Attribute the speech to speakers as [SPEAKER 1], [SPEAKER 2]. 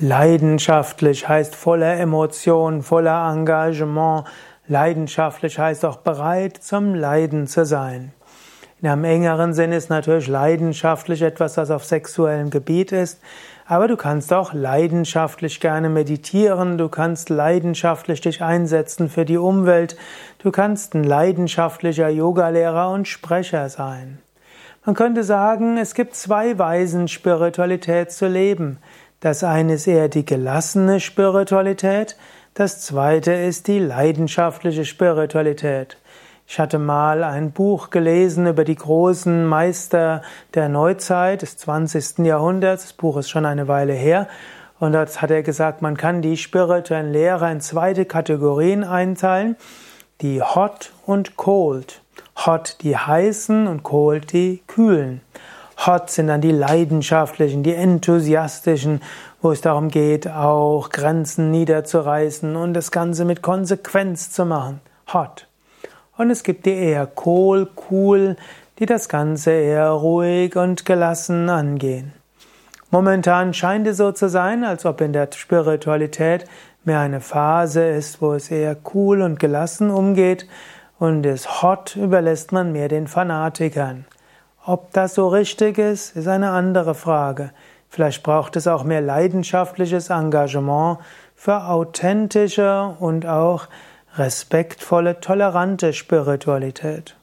[SPEAKER 1] Leidenschaftlich heißt voller Emotion, voller Engagement. Leidenschaftlich heißt auch bereit zum Leiden zu sein. In einem engeren Sinn ist natürlich leidenschaftlich etwas, was auf sexuellem Gebiet ist, aber du kannst auch leidenschaftlich gerne meditieren, du kannst leidenschaftlich dich einsetzen für die Umwelt, du kannst ein leidenschaftlicher Yogalehrer und Sprecher sein. Man könnte sagen, es gibt zwei Weisen, Spiritualität zu leben. Das eine ist eher die gelassene Spiritualität, das zweite ist die leidenschaftliche Spiritualität. Ich hatte mal ein Buch gelesen über die großen Meister der Neuzeit des 20. Jahrhunderts. Das Buch ist schon eine Weile her. Und dort hat er gesagt, man kann die spirituellen Lehrer in zweite Kategorien einteilen. Die Hot und Cold. Hot die heißen und Cold die kühlen. Hot sind dann die leidenschaftlichen, die enthusiastischen, wo es darum geht, auch Grenzen niederzureißen und das Ganze mit Konsequenz zu machen. Hot. Und es gibt die eher cool, cool, die das Ganze eher ruhig und gelassen angehen. Momentan scheint es so zu sein, als ob in der Spiritualität mehr eine Phase ist, wo es eher cool und gelassen umgeht und das Hot überlässt man mehr den Fanatikern. Ob das so richtig ist, ist eine andere Frage. Vielleicht braucht es auch mehr leidenschaftliches Engagement für authentische und auch respektvolle, tolerante Spiritualität.